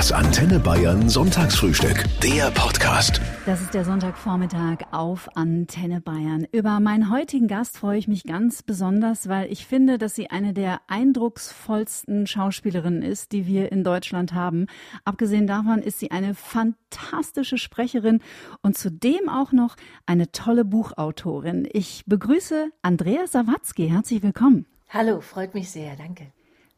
Das Antenne Bayern Sonntagsfrühstück. Der Podcast. Das ist der Sonntagvormittag auf Antenne Bayern. Über meinen heutigen Gast freue ich mich ganz besonders, weil ich finde, dass sie eine der eindrucksvollsten Schauspielerinnen ist, die wir in Deutschland haben. Abgesehen davon ist sie eine fantastische Sprecherin und zudem auch noch eine tolle Buchautorin. Ich begrüße Andrea Sawatzki. Herzlich willkommen. Hallo, freut mich sehr, danke.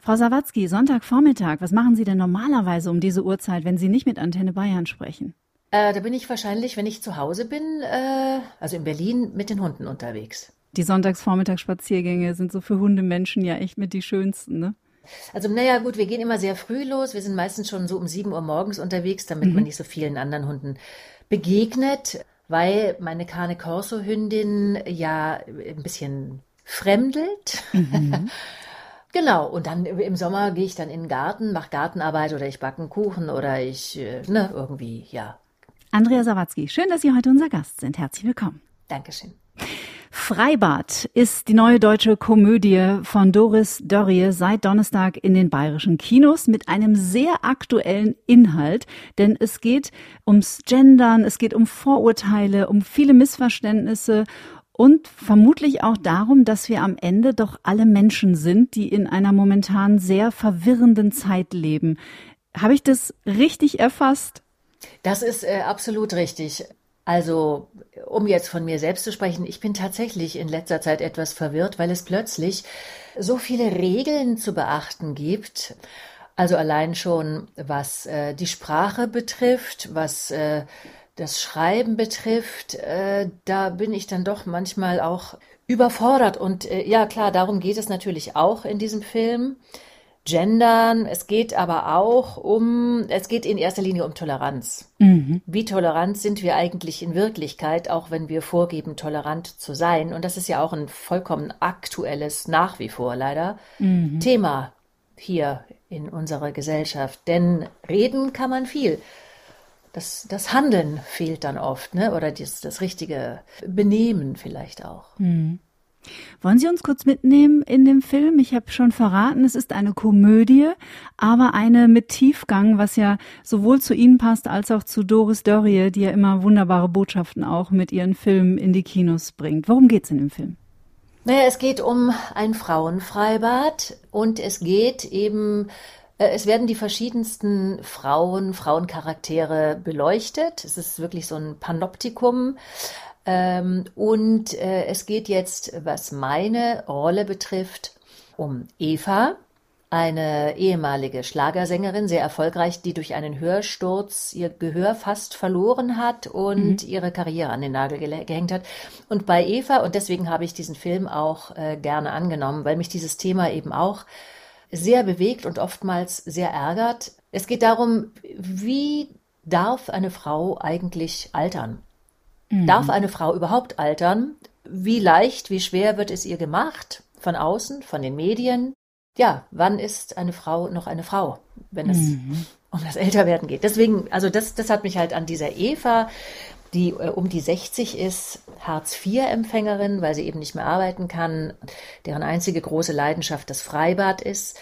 Frau Sawatzki, Sonntagvormittag, was machen Sie denn normalerweise um diese Uhrzeit, wenn Sie nicht mit Antenne Bayern sprechen? Äh, da bin ich wahrscheinlich, wenn ich zu Hause bin, äh, also in Berlin, mit den Hunden unterwegs. Die Sonntagsvormittagsspaziergänge sind so für Hundemenschen ja echt mit die schönsten, ne? Also naja gut, wir gehen immer sehr früh los. Wir sind meistens schon so um sieben Uhr morgens unterwegs, damit mhm. man nicht so vielen anderen Hunden begegnet, weil meine Cane Corso Hündin ja ein bisschen fremdelt. Mhm. Genau, und dann im Sommer gehe ich dann in den Garten, mache Gartenarbeit oder ich backe einen Kuchen oder ich, äh, ne, irgendwie, ja. Andrea Sawatzki, schön, dass Sie heute unser Gast sind. Herzlich willkommen. Dankeschön. Freibad ist die neue deutsche Komödie von Doris Dörrie seit Donnerstag in den bayerischen Kinos mit einem sehr aktuellen Inhalt, denn es geht ums Gendern, es geht um Vorurteile, um viele Missverständnisse und vermutlich auch darum, dass wir am Ende doch alle Menschen sind, die in einer momentan sehr verwirrenden Zeit leben. Habe ich das richtig erfasst? Das ist äh, absolut richtig. Also, um jetzt von mir selbst zu sprechen, ich bin tatsächlich in letzter Zeit etwas verwirrt, weil es plötzlich so viele Regeln zu beachten gibt. Also allein schon, was äh, die Sprache betrifft, was äh, das Schreiben betrifft, äh, da bin ich dann doch manchmal auch überfordert. Und äh, ja, klar, darum geht es natürlich auch in diesem Film. Gendern, es geht aber auch um, es geht in erster Linie um Toleranz. Mhm. Wie tolerant sind wir eigentlich in Wirklichkeit, auch wenn wir vorgeben, tolerant zu sein? Und das ist ja auch ein vollkommen aktuelles, nach wie vor leider, mhm. Thema hier in unserer Gesellschaft. Denn reden kann man viel das, das Handeln fehlt dann oft, ne? Oder das, das richtige Benehmen vielleicht auch. Hm. Wollen Sie uns kurz mitnehmen in dem Film? Ich habe schon verraten, es ist eine Komödie, aber eine mit Tiefgang, was ja sowohl zu Ihnen passt als auch zu Doris Dörrie, die ja immer wunderbare Botschaften auch mit ihren Filmen in die Kinos bringt. Worum geht es in dem Film? Naja, es geht um ein Frauenfreibad und es geht eben es werden die verschiedensten Frauen, Frauencharaktere beleuchtet. Es ist wirklich so ein Panoptikum. Ähm, und äh, es geht jetzt, was meine Rolle betrifft, um Eva, eine ehemalige Schlagersängerin, sehr erfolgreich, die durch einen Hörsturz ihr Gehör fast verloren hat und mhm. ihre Karriere an den Nagel gehängt hat. Und bei Eva, und deswegen habe ich diesen Film auch äh, gerne angenommen, weil mich dieses Thema eben auch sehr bewegt und oftmals sehr ärgert. Es geht darum, wie darf eine Frau eigentlich altern? Mhm. Darf eine Frau überhaupt altern? Wie leicht, wie schwer wird es ihr gemacht? Von außen, von den Medien? Ja, wann ist eine Frau noch eine Frau, wenn es mhm. um das Älterwerden geht? Deswegen, also das, das hat mich halt an dieser Eva die äh, um die 60 ist, Hartz-IV-Empfängerin, weil sie eben nicht mehr arbeiten kann, deren einzige große Leidenschaft das Freibad ist.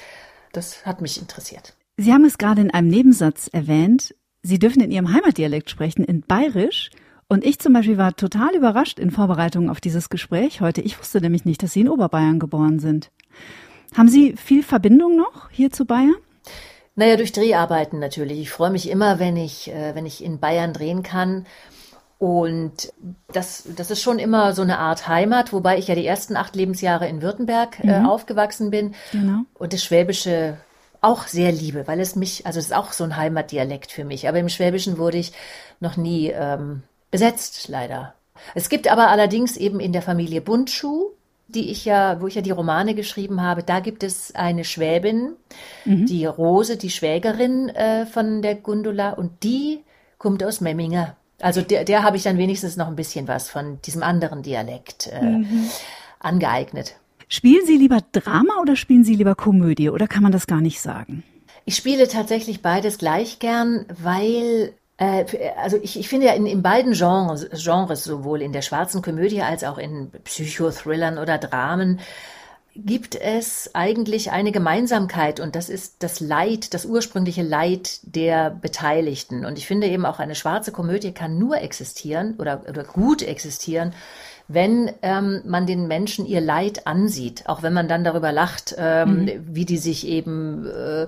Das hat mich interessiert. Sie haben es gerade in einem Nebensatz erwähnt. Sie dürfen in Ihrem Heimatdialekt sprechen, in Bayerisch. Und ich zum Beispiel war total überrascht in Vorbereitung auf dieses Gespräch heute. Ich wusste nämlich nicht, dass Sie in Oberbayern geboren sind. Haben Sie viel Verbindung noch hier zu Bayern? Naja, durch Dreharbeiten natürlich. Ich freue mich immer, wenn ich, äh, wenn ich in Bayern drehen kann. Und das, das ist schon immer so eine Art Heimat, wobei ich ja die ersten acht Lebensjahre in Württemberg äh, mhm. aufgewachsen bin genau. und das Schwäbische auch sehr liebe, weil es mich, also es ist auch so ein Heimatdialekt für mich. Aber im Schwäbischen wurde ich noch nie ähm, besetzt, leider. Es gibt aber allerdings eben in der Familie Bundschuh, die ich ja, wo ich ja die Romane geschrieben habe, da gibt es eine Schwäbin, mhm. die Rose, die Schwägerin äh, von der Gundula, und die kommt aus Memminger. Also der, der habe ich dann wenigstens noch ein bisschen was von diesem anderen Dialekt äh, mhm. angeeignet. Spielen Sie lieber Drama oder spielen Sie lieber Komödie oder kann man das gar nicht sagen? Ich spiele tatsächlich beides gleich gern, weil äh, also ich, ich finde ja in, in beiden Genres, Genres, sowohl in der schwarzen Komödie als auch in Psychothrillern oder Dramen, gibt es eigentlich eine Gemeinsamkeit und das ist das Leid, das ursprüngliche Leid der Beteiligten. Und ich finde eben auch eine schwarze Komödie kann nur existieren oder, oder gut existieren, wenn ähm, man den Menschen ihr Leid ansieht, auch wenn man dann darüber lacht, ähm, mhm. wie die sich eben äh,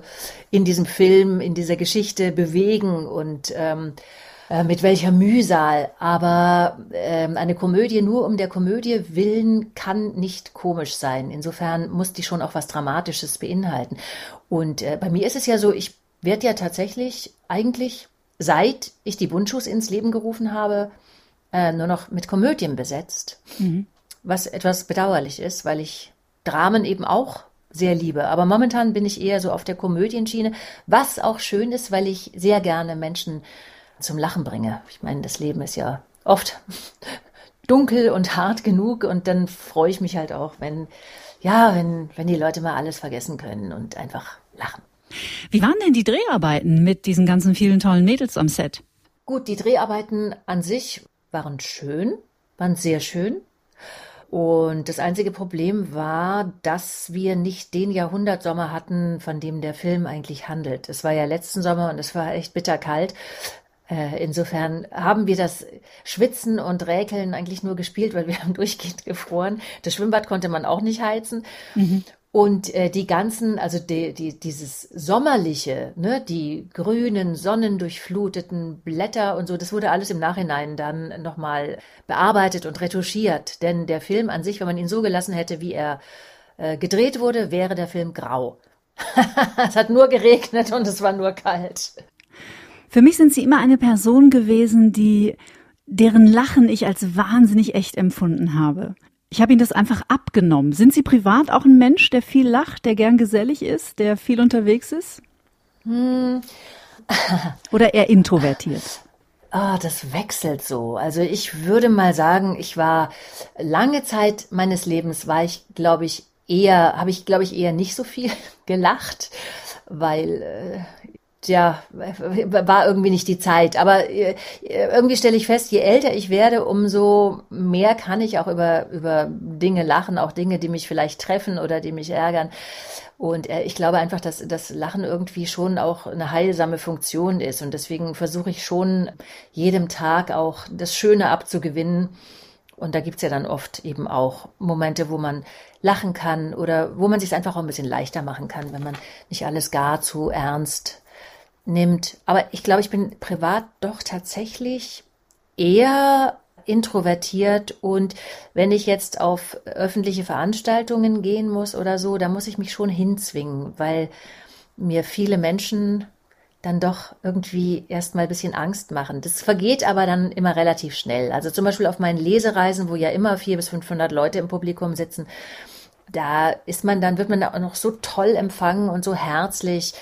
in diesem Film, in dieser Geschichte bewegen und ähm, äh, mit welcher Mühsal. Aber ähm, eine Komödie nur um der Komödie willen kann nicht komisch sein. Insofern muss die schon auch was Dramatisches beinhalten. Und äh, bei mir ist es ja so, ich werde ja tatsächlich eigentlich, seit ich die Bundschuss ins Leben gerufen habe, äh, nur noch mit Komödien besetzt. Mhm. Was etwas bedauerlich ist, weil ich Dramen eben auch sehr liebe. Aber momentan bin ich eher so auf der Komödienschiene, was auch schön ist, weil ich sehr gerne Menschen zum Lachen bringe. Ich meine, das Leben ist ja oft dunkel und hart genug und dann freue ich mich halt auch, wenn, ja, wenn, wenn die Leute mal alles vergessen können und einfach lachen. Wie waren denn die Dreharbeiten mit diesen ganzen vielen tollen Mädels am Set? Gut, die Dreharbeiten an sich waren schön, waren sehr schön. Und das einzige Problem war, dass wir nicht den Jahrhundertsommer hatten, von dem der Film eigentlich handelt. Es war ja letzten Sommer und es war echt bitterkalt. Äh, insofern haben wir das Schwitzen und Räkeln eigentlich nur gespielt, weil wir haben durchgehend gefroren. Das Schwimmbad konnte man auch nicht heizen. Mhm. Und äh, die ganzen, also die, die, dieses sommerliche, ne, die grünen, sonnendurchfluteten Blätter und so, das wurde alles im Nachhinein dann nochmal bearbeitet und retuschiert. Denn der Film an sich, wenn man ihn so gelassen hätte, wie er äh, gedreht wurde, wäre der Film grau. es hat nur geregnet und es war nur kalt. Für mich sind Sie immer eine Person gewesen, die deren Lachen ich als wahnsinnig echt empfunden habe. Ich habe Ihnen das einfach abgenommen. Sind Sie privat auch ein Mensch, der viel lacht, der gern gesellig ist, der viel unterwegs ist? Hm. Oder eher introvertiert? Ah, das wechselt so. Also ich würde mal sagen, ich war lange Zeit meines Lebens war ich, glaube ich, eher, habe ich, glaube ich, eher nicht so viel gelacht, weil äh, ja, war irgendwie nicht die Zeit. Aber äh, irgendwie stelle ich fest, je älter ich werde, umso mehr kann ich auch über, über Dinge lachen, auch Dinge, die mich vielleicht treffen oder die mich ärgern. Und äh, ich glaube einfach, dass das Lachen irgendwie schon auch eine heilsame Funktion ist. Und deswegen versuche ich schon jedem Tag auch das Schöne abzugewinnen. Und da gibt's ja dann oft eben auch Momente, wo man lachen kann oder wo man sich einfach auch ein bisschen leichter machen kann, wenn man nicht alles gar zu ernst nimmt. Aber ich glaube, ich bin privat doch tatsächlich eher introvertiert und wenn ich jetzt auf öffentliche Veranstaltungen gehen muss oder so, da muss ich mich schon hinzwingen, weil mir viele Menschen dann doch irgendwie erstmal ein bisschen Angst machen. Das vergeht aber dann immer relativ schnell. Also zum Beispiel auf meinen Lesereisen, wo ja immer vier bis 500 Leute im Publikum sitzen, da ist man dann, wird man auch noch so toll empfangen und so herzlich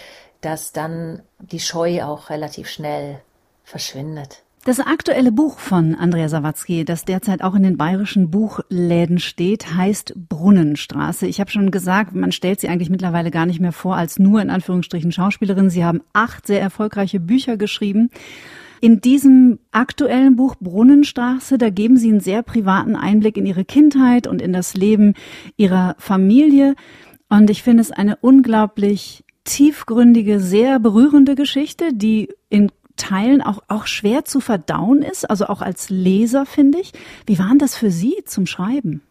dass dann die Scheu auch relativ schnell verschwindet. Das aktuelle Buch von Andrea Sawatzki, das derzeit auch in den bayerischen Buchläden steht, heißt Brunnenstraße. Ich habe schon gesagt, man stellt sie eigentlich mittlerweile gar nicht mehr vor als nur in Anführungsstrichen Schauspielerin. Sie haben acht sehr erfolgreiche Bücher geschrieben. In diesem aktuellen Buch Brunnenstraße, da geben Sie einen sehr privaten Einblick in Ihre Kindheit und in das Leben Ihrer Familie. Und ich finde es eine unglaublich tiefgründige, sehr berührende Geschichte, die in Teilen auch, auch schwer zu verdauen ist, also auch als Leser, finde ich. Wie waren das für Sie zum Schreiben?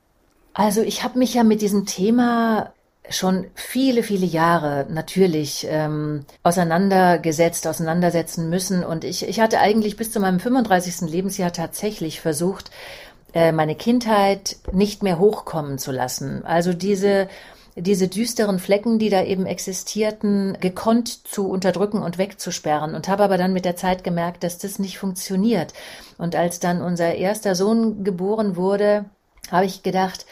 Also ich habe mich ja mit diesem Thema schon viele, viele Jahre natürlich ähm, auseinandergesetzt, auseinandersetzen müssen. Und ich, ich hatte eigentlich bis zu meinem 35. Lebensjahr tatsächlich versucht, äh, meine Kindheit nicht mehr hochkommen zu lassen. Also diese diese düsteren Flecken, die da eben existierten, gekonnt zu unterdrücken und wegzusperren und habe aber dann mit der Zeit gemerkt, dass das nicht funktioniert. Und als dann unser erster Sohn geboren wurde, habe ich gedacht,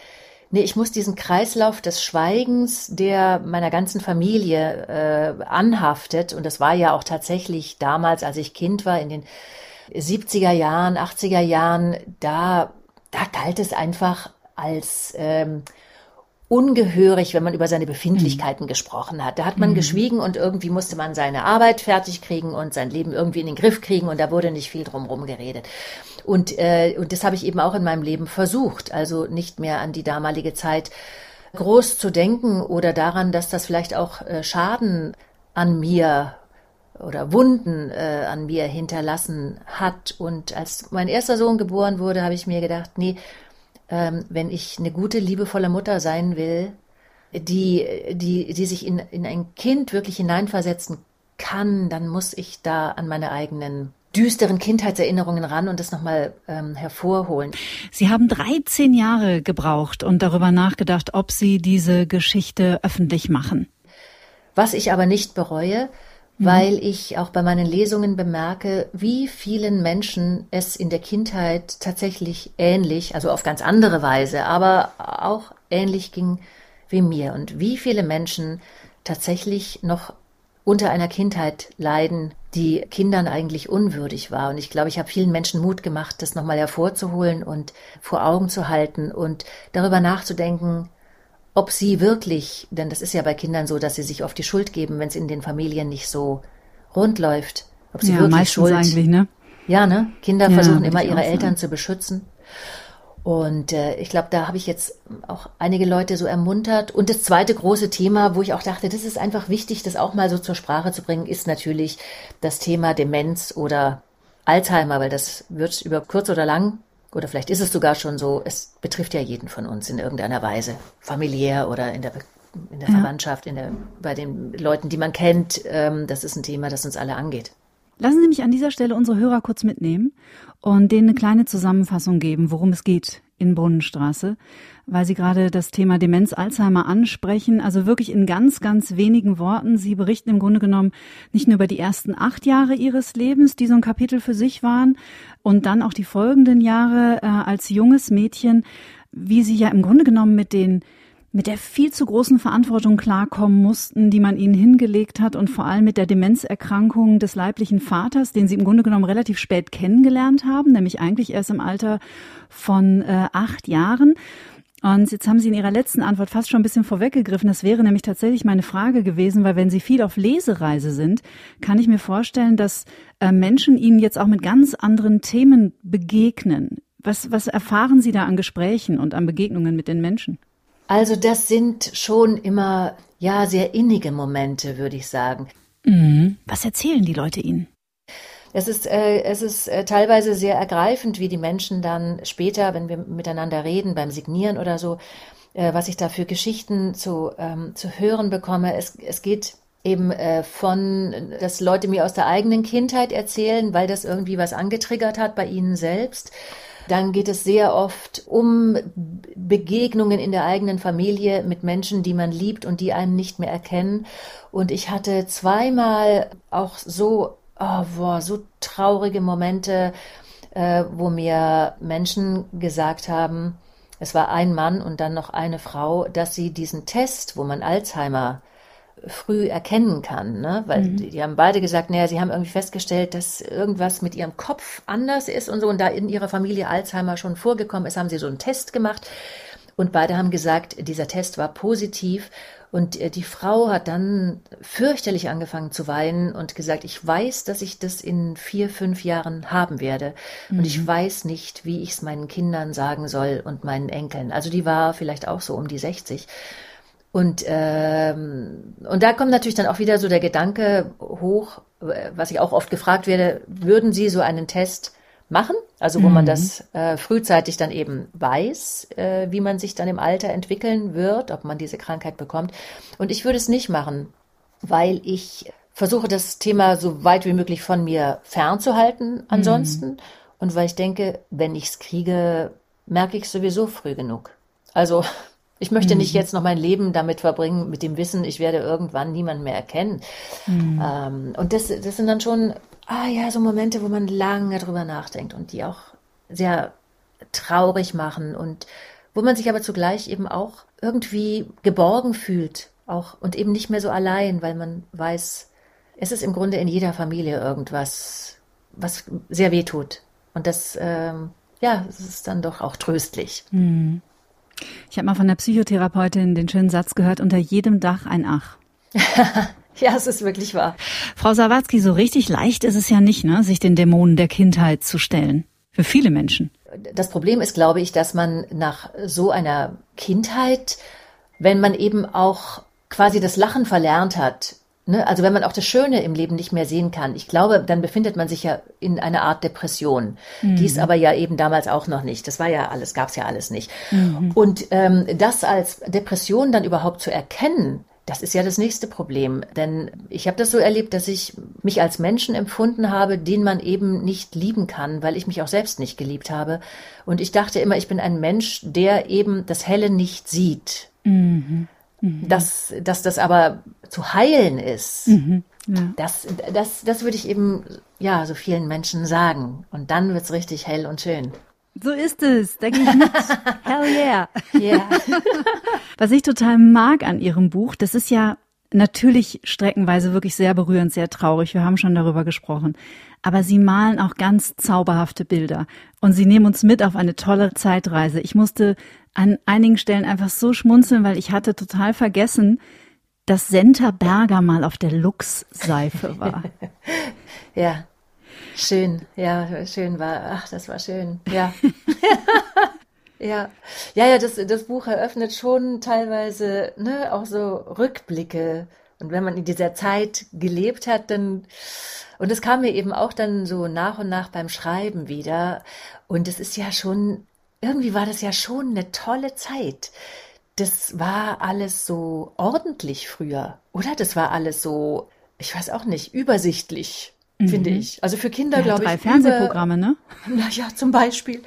nee, ich muss diesen Kreislauf des Schweigens, der meiner ganzen Familie äh, anhaftet, und das war ja auch tatsächlich damals, als ich Kind war, in den 70er Jahren, 80er Jahren, da, da galt es einfach als ähm, ungehörig, wenn man über seine Befindlichkeiten mhm. gesprochen hat. Da hat man mhm. geschwiegen und irgendwie musste man seine Arbeit fertig kriegen und sein Leben irgendwie in den Griff kriegen und da wurde nicht viel drumherum geredet. Und, äh, und das habe ich eben auch in meinem Leben versucht, also nicht mehr an die damalige Zeit groß zu denken oder daran, dass das vielleicht auch äh, Schaden an mir oder Wunden äh, an mir hinterlassen hat. Und als mein erster Sohn geboren wurde, habe ich mir gedacht, nee, ähm, wenn ich eine gute, liebevolle Mutter sein will, die, die, die sich in, in ein Kind wirklich hineinversetzen kann, dann muss ich da an meine eigenen düsteren Kindheitserinnerungen ran und das nochmal ähm, hervorholen. Sie haben 13 Jahre gebraucht und darüber nachgedacht, ob Sie diese Geschichte öffentlich machen. Was ich aber nicht bereue. Weil ich auch bei meinen Lesungen bemerke, wie vielen Menschen es in der Kindheit tatsächlich ähnlich, also auf ganz andere Weise, aber auch ähnlich ging wie mir und wie viele Menschen tatsächlich noch unter einer Kindheit leiden, die Kindern eigentlich unwürdig war. Und ich glaube, ich habe vielen Menschen Mut gemacht, das nochmal hervorzuholen und vor Augen zu halten und darüber nachzudenken, ob sie wirklich, denn das ist ja bei Kindern so, dass sie sich oft die Schuld geben, wenn es in den Familien nicht so rund läuft. Ob sie ja, wirklich Schuld. eigentlich, ne? Ja, ne? Kinder Ja, versuchen immer ihre Eltern zu beschützen. Und äh, ich glaube, da habe ich jetzt auch einige Leute so ermuntert. Und das zweite große Thema, wo ich auch dachte, das ist einfach wichtig, das auch mal so zur Sprache zu bringen, ist natürlich das Thema Demenz oder Alzheimer, weil das wird über kurz oder lang, oder vielleicht ist es sogar schon so, es betrifft ja jeden von uns in irgendeiner Weise, familiär oder in der, in der Ja. Verwandtschaft, in der, bei den Leuten, die man kennt. Ähm, das ist ein Thema, das uns alle angeht. Lassen Sie mich an dieser Stelle unsere Hörer kurz mitnehmen und denen eine kleine Zusammenfassung geben, worum es geht in Brunnenstraße, weil Sie gerade das Thema Demenz Alzheimer ansprechen. Also wirklich in ganz, ganz wenigen Worten. Sie berichten im Grunde genommen nicht nur über die ersten acht Jahre Ihres Lebens, die so ein Kapitel für sich waren, und dann auch die folgenden Jahre äh, als junges Mädchen, wie Sie ja im Grunde genommen mit den mit der viel zu großen Verantwortung klarkommen mussten, die man ihnen hingelegt hat und vor allem mit der Demenzerkrankung des leiblichen Vaters, den sie im Grunde genommen relativ spät kennengelernt haben, nämlich eigentlich erst im Alter von äh, acht Jahren. Und jetzt haben Sie in Ihrer letzten Antwort fast schon ein bisschen vorweggegriffen. Das wäre nämlich tatsächlich meine Frage gewesen, weil wenn Sie viel auf Lesereise sind, kann ich mir vorstellen, dass äh, Menschen Ihnen jetzt auch mit ganz anderen Themen begegnen. Was, was erfahren Sie da an Gesprächen und an Begegnungen mit den Menschen? Also das sind schon immer, ja, sehr innige Momente, würde ich sagen. Mhm. Was erzählen die Leute Ihnen? Es ist, äh, es ist äh, teilweise sehr ergreifend, wie die Menschen dann später, wenn wir miteinander reden, beim Signieren oder so, äh, was ich da für Geschichten zu, ähm, zu hören bekomme. Es, es geht eben äh, von, dass Leute mir aus der eigenen Kindheit erzählen, weil das irgendwie was angetriggert hat bei ihnen selbst. Dann geht es sehr oft um Begegnungen in der eigenen Familie mit Menschen, die man liebt und die einen nicht mehr erkennen. Und ich hatte zweimal auch so, oh, boah, so traurige Momente, äh, wo mir Menschen gesagt haben, es war ein Mann und dann noch eine Frau, dass sie diesen Test, wo man Alzheimer früh erkennen kann, ne? Weil die, die haben beide gesagt, naja, sie haben irgendwie festgestellt, dass irgendwas mit ihrem Kopf anders ist und so. Und da in ihrer Familie Alzheimer schon vorgekommen ist, haben sie so einen Test gemacht. Und beide haben gesagt, dieser Test war positiv. Und äh, die Frau hat dann fürchterlich angefangen zu weinen und gesagt, ich weiß, dass ich das in vier, fünf Jahren haben werde. Und ich weiß nicht, wie ich es meinen Kindern sagen soll und meinen Enkeln. Also die war vielleicht auch so um die 60. Und, ähm, und da kommt natürlich dann auch wieder so der Gedanke hoch, äh, was ich auch oft gefragt werde, würden Sie so einen Test machen? Also wo man das äh, frühzeitig dann eben weiß, äh, wie man sich dann im Alter entwickeln wird, ob man diese Krankheit bekommt. Und ich würde es nicht machen, weil ich versuche, das Thema so weit wie möglich von mir fernzuhalten ansonsten. Und weil ich denke, wenn ich es kriege, merke ich sowieso früh genug. Also ich möchte nicht jetzt noch mein Leben damit verbringen, mit dem Wissen, ich werde irgendwann niemanden mehr erkennen. Ähm, und das, das sind dann schon, ah ja, so Momente, wo man lange drüber nachdenkt und die auch sehr traurig machen und wo man sich aber zugleich eben auch irgendwie geborgen fühlt, auch und eben nicht mehr so allein, weil man weiß, es ist im Grunde in jeder Familie irgendwas, was sehr weh tut. Und das, ähm, ja, es ist dann doch auch tröstlich. Ich habe mal von der Psychotherapeutin den schönen Satz gehört, unter jedem Dach ein Ach. Ja, es ist wirklich wahr. Frau Sawatzki, so richtig leicht ist es ja nicht, ne, sich den Dämonen der Kindheit zu stellen. Für viele Menschen. Das Problem ist, glaube ich, dass man nach so einer Kindheit wenn man eben auch quasi das Lachen verlernt hat, ne? also wenn man auch das Schöne im Leben nicht mehr sehen kann, ich glaube, dann befindet man sich ja in einer Art Depression. Mhm. Die ist aber ja eben damals auch noch nicht. Das war ja alles, gab es ja alles nicht. Mhm. Und ähm, das als Depression dann überhaupt zu erkennen, das ist ja das nächste Problem, denn ich habe das so erlebt, dass ich mich als Menschen empfunden habe, den man eben nicht lieben kann, weil ich mich auch selbst nicht geliebt habe. Und ich dachte immer, ich bin ein Mensch, der eben das Helle nicht sieht. Mhm. Mhm. Dass, dass das aber zu heilen ist, mhm. ja. das, das, das würde ich eben ja so vielen Menschen sagen. Und dann wird's richtig hell und schön. So ist es, da gehe ich mit. Hell yeah. Yeah. Was ich total mag an Ihrem Buch, das ist ja natürlich streckenweise wirklich sehr berührend, sehr traurig. Wir haben schon darüber gesprochen. Aber Sie malen auch ganz zauberhafte Bilder. Und Sie nehmen uns mit auf eine tolle Zeitreise. Ich musste an einigen Stellen einfach so schmunzeln, weil ich hatte total vergessen, dass Senta Berger mal auf der Lux-Seife war. ja. Schön, ja, schön war, ach, das war schön, ja. ja, ja, ja, das, das Buch eröffnet schon teilweise, ne, auch so Rückblicke. Und wenn man in dieser Zeit gelebt hat, dann, und es kam mir eben auch dann so nach und nach beim Schreiben wieder. Und es ist ja schon, irgendwie war das ja schon eine tolle Zeit. Das war alles so ordentlich früher, oder? Das war alles so, ich weiß auch nicht, übersichtlich mhm. finde ich. Also für Kinder, ja, glaube ich. Drei Fernsehprogramme, über, ne? Naja, zum Beispiel.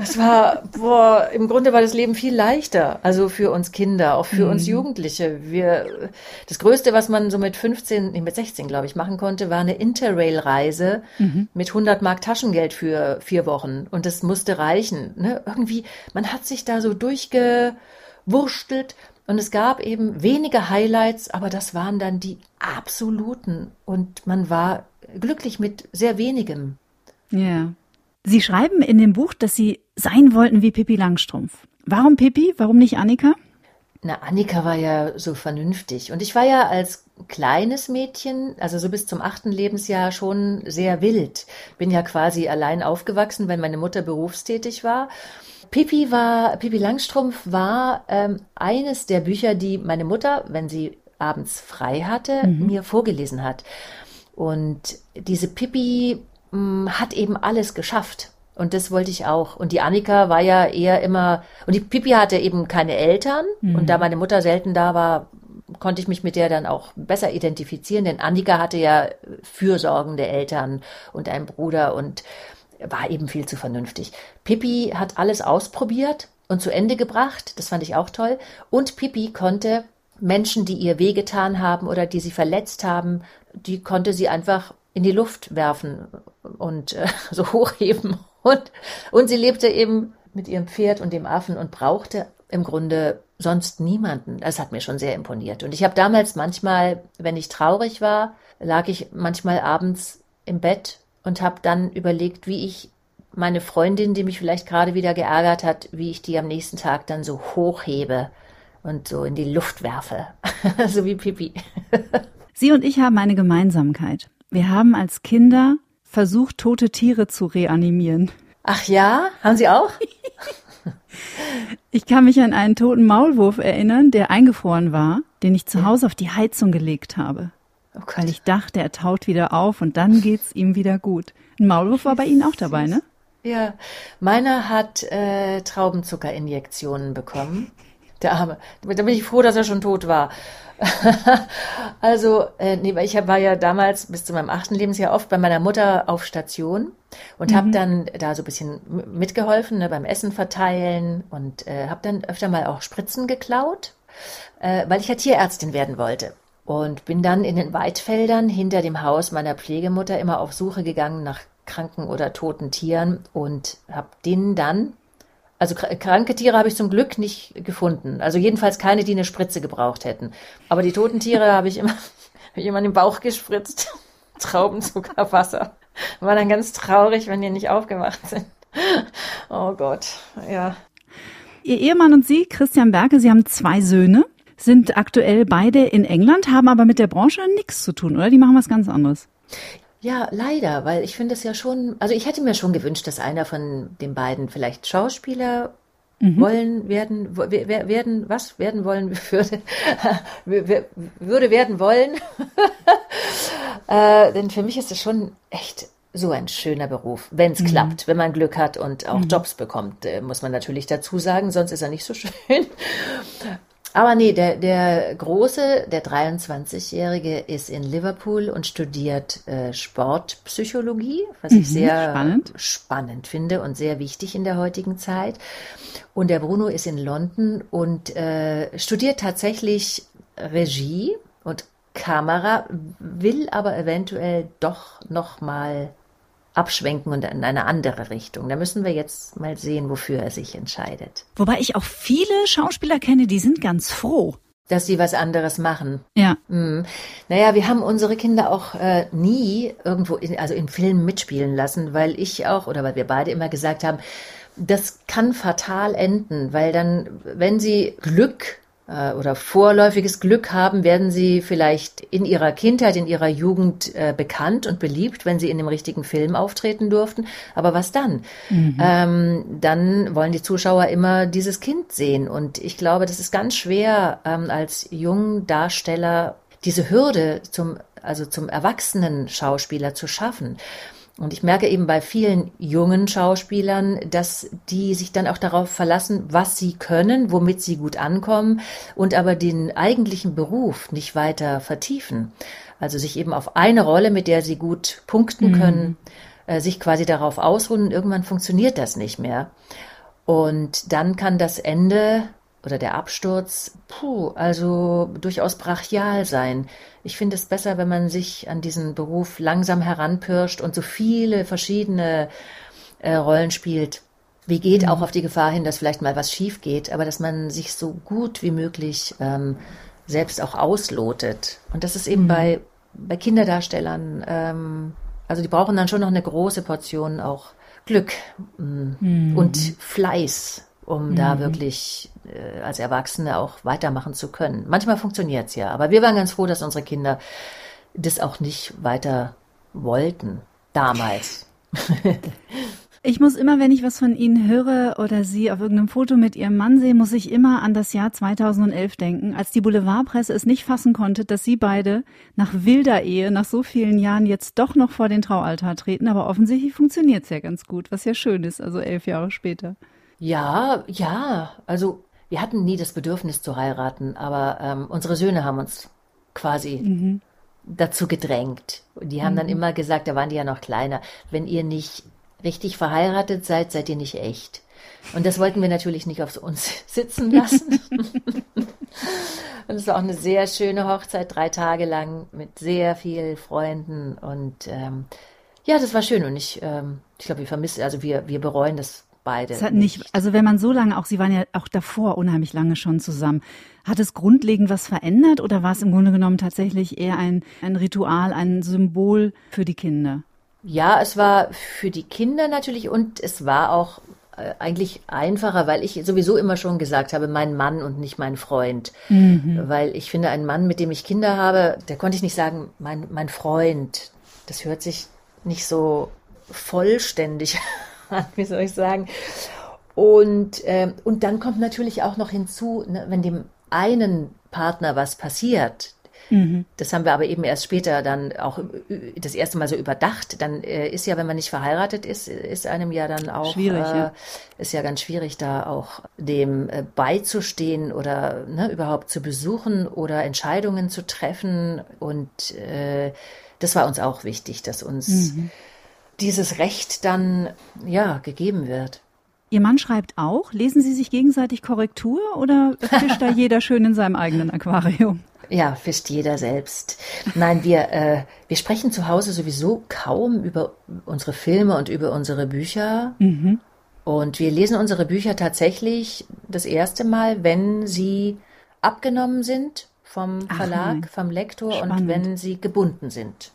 Das war, boah, im Grunde war das Leben viel leichter. Also für uns Kinder, auch für mhm. uns Jugendliche. Wir, das Größte, was man so mit 15, nee, mit 16, glaube ich, machen konnte, war eine Interrail-Reise mhm. mit 100 Mark Taschengeld für vier Wochen. Und das musste reichen. Ne? Irgendwie, man hat sich da so durchgewurschtelt. Und es gab eben wenige Highlights, aber das waren dann die absoluten. Und man war glücklich mit sehr wenigem. Ja. Sie schreiben in dem Buch, dass Sie sein wollten wie Pippi Langstrumpf. Warum Pippi? Warum nicht Annika? Na, Annika war ja so vernünftig. Und ich war ja als kleines Mädchen, also so bis zum achten Lebensjahr schon sehr wild. Bin ja quasi allein aufgewachsen, weil meine Mutter berufstätig war. Pippi war, Pippi Langstrumpf war ähm, eines der Bücher, die meine Mutter, wenn sie abends frei hatte, mhm. mir vorgelesen hat. Und diese Pippi mh, hm, hat eben alles geschafft. Und das wollte ich auch. Und die Annika war ja eher immer, und die Pippi hatte eben keine Eltern. Mhm. Und da meine Mutter selten da war, konnte ich mich mit der dann auch besser identifizieren. Denn Annika hatte ja fürsorgende Eltern und einen Bruder und war eben viel zu vernünftig. Pippi hat alles ausprobiert und zu Ende gebracht. Das fand ich auch toll. Und Pippi konnte Menschen, die ihr wehgetan haben oder die sie verletzt haben, die konnte sie einfach in die Luft werfen und äh, so hochheben. Und, und sie lebte eben mit ihrem Pferd und dem Affen und brauchte im Grunde sonst niemanden. Das hat mir schon sehr imponiert. Und ich habe damals manchmal, wenn ich traurig war, lag ich manchmal abends im Bett und habe dann überlegt, wie ich meine Freundin, die mich vielleicht gerade wieder geärgert hat, wie ich die am nächsten Tag dann so hochhebe und so in die Luft werfe, so wie Pipi. Sie und ich haben eine Gemeinsamkeit. Wir haben als Kinder versucht, tote Tiere zu reanimieren. Ach ja, haben Sie auch? ich kann mich an einen toten Maulwurf erinnern, der eingefroren war, den ich zu Hause auf die Heizung gelegt habe. Oh weil ich dachte, er taut wieder auf und dann geht's ihm wieder gut. Ein Maulwurf war bei Ihnen auch dabei, ne? Ja, meiner hat äh, Traubenzuckerinjektionen bekommen. Der Arme. Da bin ich froh, dass er schon tot war. also, äh, nee, ich war ja damals bis zu meinem achten Lebensjahr oft bei meiner Mutter auf Station und mhm. habe dann da so ein bisschen mitgeholfen ne, beim Essen verteilen und äh, habe dann öfter mal auch Spritzen geklaut, äh, weil ich ja Tierärztin werden wollte. Und bin dann in den Weidfeldern hinter dem Haus meiner Pflegemutter immer auf Suche gegangen nach kranken oder toten Tieren und habe denen dann also kranke Tiere habe ich zum Glück nicht gefunden. Also jedenfalls keine, die eine Spritze gebraucht hätten. Aber die toten Tiere habe ich immer hab jemand im Bauch gespritzt. Traubenzuckerwasser. War dann ganz traurig, wenn die nicht aufgemacht sind. Oh Gott, ja. Ihr Ehemann und Sie, Christian Berke, Sie haben zwei Söhne, sind aktuell beide in England, haben aber mit der Branche nichts zu tun, oder? Die machen was ganz anderes. Ja, leider, weil ich finde es ja schon, also ich hätte mir schon gewünscht, dass einer von den beiden vielleicht Schauspieler mhm. wollen werden, werden, was werden wollen würde, würde werden wollen. äh, denn für mich ist es schon echt so ein schöner Beruf, wenn es mhm. klappt, wenn man Glück hat und auch mhm. Jobs bekommt, äh, muss man natürlich dazu sagen, sonst ist er nicht so schön. Aber nee, der, der Große, der 23-Jährige, ist in Liverpool und studiert äh, Sportpsychologie, was mhm, ich sehr spannend. spannend finde und sehr wichtig in der heutigen Zeit. Und der Bruno ist in London und äh, studiert tatsächlich Regie und Kamera, will aber eventuell doch noch mal abschwenken und in eine andere Richtung. Da müssen wir jetzt mal sehen, wofür er sich entscheidet. Wobei ich auch viele Schauspieler kenne, die sind ganz froh. Dass sie was anderes machen. Ja. Mhm. Naja, wir haben unsere Kinder auch äh, nie irgendwo, in, also in Filmen mitspielen lassen, weil ich auch, oder weil wir beide immer gesagt haben, das kann fatal enden, weil dann, wenn sie Glück äh, oder vorläufiges Glück haben, werden sie vielleicht in ihrer Kindheit, in ihrer Jugend äh, bekannt und beliebt, wenn sie in dem richtigen Film auftreten durften. Aber was dann? Mhm. Ähm, dann wollen die Zuschauer immer dieses Kind sehen. Und ich glaube, das ist ganz schwer, ähm, als jungen Darsteller diese Hürde zum, also zum erwachsenen Schauspieler zu schaffen. Und ich merke eben bei vielen jungen Schauspielern, dass die sich dann auch darauf verlassen, was sie können, womit sie gut ankommen und aber den eigentlichen Beruf nicht weiter vertiefen. Also sich eben auf eine Rolle, mit der sie gut punkten mhm. können, äh, sich quasi darauf ausruhen und irgendwann funktioniert das nicht mehr. Und dann kann das Ende oder der Absturz, puh, also durchaus brachial sein. Ich finde es besser, wenn man sich an diesen Beruf langsam heranpirscht und so viele verschiedene äh, Rollen spielt. Wie geht mhm. auch auf die Gefahr hin, dass vielleicht mal was schief geht, aber dass man sich so gut wie möglich ähm, selbst auch auslotet. Und das ist eben mhm. bei, bei Kinderdarstellern, ähm, also die brauchen dann schon noch eine große Portion auch Glück mm, mhm. und Fleiß um mhm. da wirklich äh, als Erwachsene auch weitermachen zu können. Manchmal funktioniert es ja, aber wir waren ganz froh, dass unsere Kinder das auch nicht weiter wollten damals. Ich muss immer, wenn ich was von Ihnen höre oder Sie auf irgendeinem Foto mit Ihrem Mann sehe, muss ich immer an das Jahr 2011 denken, als die Boulevardpresse es nicht fassen konnte, dass Sie beide nach wilder Ehe, nach so vielen Jahren jetzt doch noch vor den Traualtar treten. Aber offensichtlich funktioniert es ja ganz gut, was ja schön ist, also elf Jahre später. Ja, ja. Also wir hatten nie das Bedürfnis zu heiraten, aber ähm, unsere Söhne haben uns quasi mhm. dazu gedrängt. Die haben mhm. dann immer gesagt, da waren die ja noch kleiner, wenn ihr nicht richtig verheiratet seid, seid ihr nicht echt. Und das wollten wir natürlich nicht auf uns sitzen lassen. und es war auch eine sehr schöne Hochzeit, drei Tage lang mit sehr vielen Freunden. Und ähm, ja, das war schön. Und ich, ähm, ich glaube, wir vermissen, also wir, wir bereuen das beide. Es hat nicht. nicht. Also wenn man so lange, auch Sie waren ja auch davor unheimlich lange schon zusammen, hat es grundlegend was verändert oder war es im Grunde genommen tatsächlich eher ein, ein Ritual, ein Symbol für die Kinder? Ja, es war für die Kinder natürlich und es war auch äh, eigentlich einfacher, weil ich sowieso immer schon gesagt habe, mein Mann und nicht mein Freund. Mhm. Weil ich finde, ein Mann, mit dem ich Kinder habe, der konnte ich nicht sagen, mein, mein Freund. Das hört sich nicht so vollständig wie soll ich sagen. Und, äh, und dann kommt natürlich auch noch hinzu, ne, wenn dem einen Partner was passiert, mhm. das haben wir aber eben erst später dann auch das erste Mal so überdacht, dann äh, ist ja, wenn man nicht verheiratet ist, ist einem ja dann auch, schwierig, äh, ja. ist ja ganz schwierig, da auch dem äh, beizustehen oder ne, überhaupt zu besuchen oder Entscheidungen zu treffen. Und äh, das war uns auch wichtig, dass uns mhm dieses Recht dann ja gegeben wird. Ihr Mann schreibt auch, lesen Sie sich gegenseitig Korrektur oder fischt da jeder schön in seinem eigenen Aquarium? Ja, fischt jeder selbst. Nein, wir, äh, wir sprechen zu Hause sowieso kaum über unsere Filme und über unsere Bücher. Mhm. Und wir lesen unsere Bücher tatsächlich das erste Mal, wenn sie abgenommen sind vom Verlag, Ach, vom Lektor Spannend. und wenn sie gebunden sind.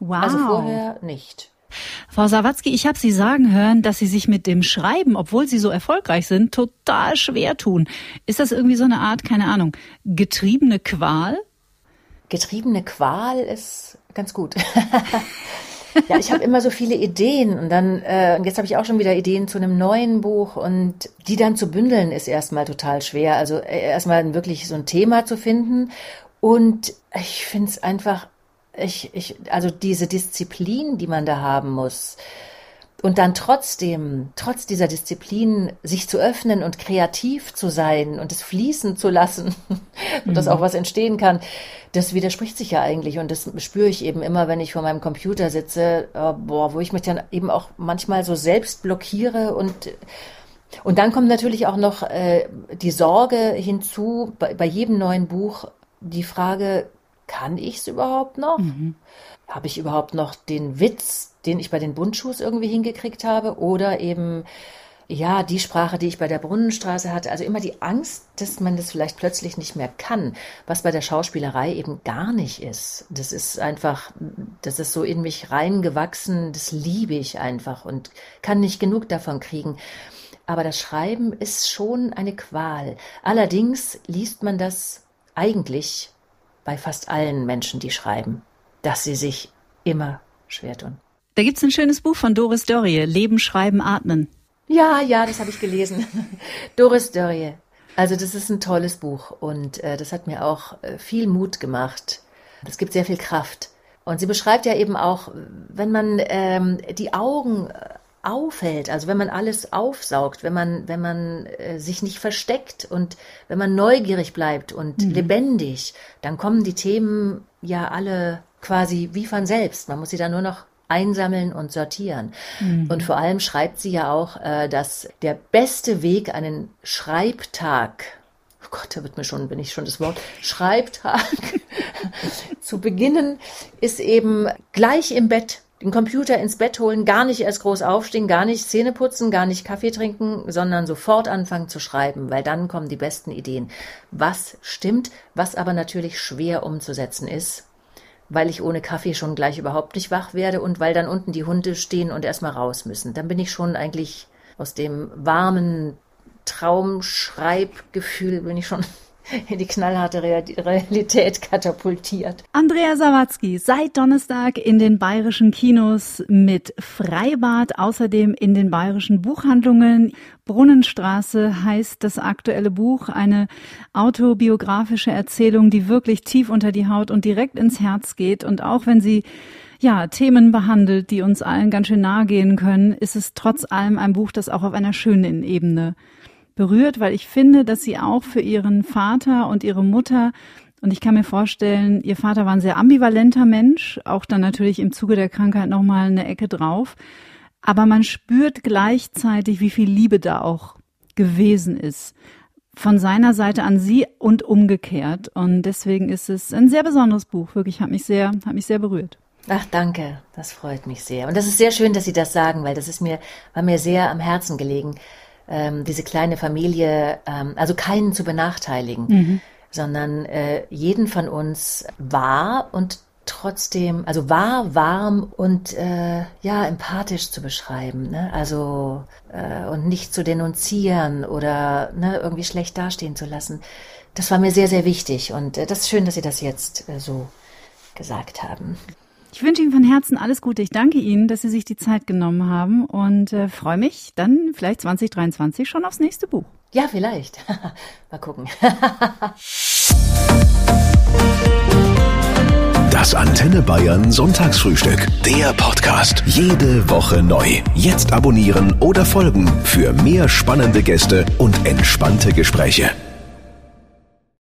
Wow. Also vorher nicht. Frau Sawatzki, ich habe Sie sagen hören, dass Sie sich mit dem Schreiben, obwohl Sie so erfolgreich sind, total schwer tun. Ist das irgendwie so eine Art, keine Ahnung, getriebene Qual? Getriebene Qual ist ganz gut. Ja, ich habe immer so viele Ideen und dann, äh, und jetzt habe ich auch schon wieder Ideen zu einem neuen Buch und die dann zu bündeln ist erstmal total schwer. Also äh, erstmal wirklich so ein Thema zu finden und ich finde es einfach, ich, ich, also diese Disziplin, die man da haben muss, und dann trotzdem, trotz dieser Disziplin, sich zu öffnen und kreativ zu sein und es fließen zu lassen und dass auch was entstehen kann, das widerspricht sich ja eigentlich. Und das spüre ich eben immer, wenn ich vor meinem Computer sitze, oh, boah, wo ich mich dann eben auch manchmal so selbst blockiere und und dann kommt natürlich auch noch äh, die Sorge hinzu, bei, bei jedem neuen Buch die Frage, kann ich es überhaupt noch? Mhm. Habe ich überhaupt noch den Witz, den ich bei den Bundschuhs irgendwie hingekriegt habe? Oder eben, ja, die Sprache, die ich bei der Brunnenstraße hatte. Also immer die Angst, dass man das vielleicht plötzlich nicht mehr kann, was bei der Schauspielerei eben gar nicht ist. Das ist einfach, das ist so in mich reingewachsen, das liebe ich einfach und kann nicht genug davon kriegen. Aber das Schreiben ist schon eine Qual. Allerdings liest man das eigentlich bei fast allen Menschen, die schreiben dass sie sich immer schwer tun. Da gibt es ein schönes Buch von Doris Dörrie, Leben, Schreiben, Atmen. Ja, ja, das habe ich gelesen. Doris Dörrie. Also das ist ein tolles Buch und äh, das hat mir auch äh, viel Mut gemacht. Es gibt sehr viel Kraft. Und sie beschreibt ja eben auch, wenn man ähm, die Augen äh, aufhält, also wenn man alles aufsaugt, wenn man, wenn man äh, sich nicht versteckt und wenn man neugierig bleibt und mhm. lebendig, dann kommen die Themen ja alle quasi wie von selbst. Man muss sie dann nur noch einsammeln und sortieren. Mhm. Und vor allem schreibt sie ja auch, äh, dass der beste Weg, einen Schreibtag, oh Gott, da wird mir schon, bin ich schon das Wort, Schreibtag zu beginnen, ist eben gleich im Bett den Computer ins Bett holen, gar nicht erst groß aufstehen, gar nicht Zähne putzen, gar nicht Kaffee trinken, sondern sofort anfangen zu schreiben, weil dann kommen die besten Ideen. Was stimmt, was aber natürlich schwer umzusetzen ist, weil ich ohne Kaffee schon gleich überhaupt nicht wach werde und weil dann unten die Hunde stehen und erstmal raus müssen. Dann bin ich schon eigentlich aus dem warmen Traumschreibgefühl bin ich schon in die knallharte Realität katapultiert. Andrea Sawatzki, seit Donnerstag in den bayerischen Kinos mit Freibad, außerdem in den bayerischen Buchhandlungen. Brunnenstraße heißt das aktuelle Buch, eine autobiografische Erzählung, die wirklich tief unter die Haut und direkt ins Herz geht. Und auch wenn sie ja, Themen behandelt, die uns allen ganz schön nahe gehen können, ist es trotz allem ein Buch, das auch auf einer schönen Ebene berührt, weil ich finde, dass sie auch für ihren Vater und ihre Mutter und ich kann mir vorstellen, ihr Vater war ein sehr ambivalenter Mensch, auch dann natürlich im Zuge der Krankheit nochmal eine Ecke drauf. Aber man spürt gleichzeitig, wie viel Liebe da auch gewesen ist. Von seiner Seite an sie und umgekehrt. Und deswegen ist es ein sehr besonderes Buch. Wirklich hat mich sehr, hat mich sehr berührt. Ach, danke. Das freut mich sehr. Und das ist sehr schön, dass Sie das sagen, weil das ist mir, war mir sehr am Herzen gelegen ähm, diese kleine Familie, ähm, also keinen zu benachteiligen, mhm. sondern äh, jeden von uns wahr und trotzdem, also wahr, warm und äh, ja, empathisch zu beschreiben. Ne? Also äh, und nicht zu denunzieren oder ne, irgendwie schlecht dastehen zu lassen. Das war mir sehr, sehr wichtig und äh, das ist schön, dass Sie das jetzt äh, so gesagt haben. Ich wünsche Ihnen von Herzen alles Gute. Ich danke Ihnen, dass Sie sich die Zeit genommen haben und äh, freue mich dann vielleicht 2023 schon aufs nächste Buch. Ja, vielleicht. Mal gucken. Das Antenne Bayern Sonntagsfrühstück. Der Podcast. Jede Woche neu. Jetzt abonnieren oder folgen für mehr spannende Gäste und entspannte Gespräche.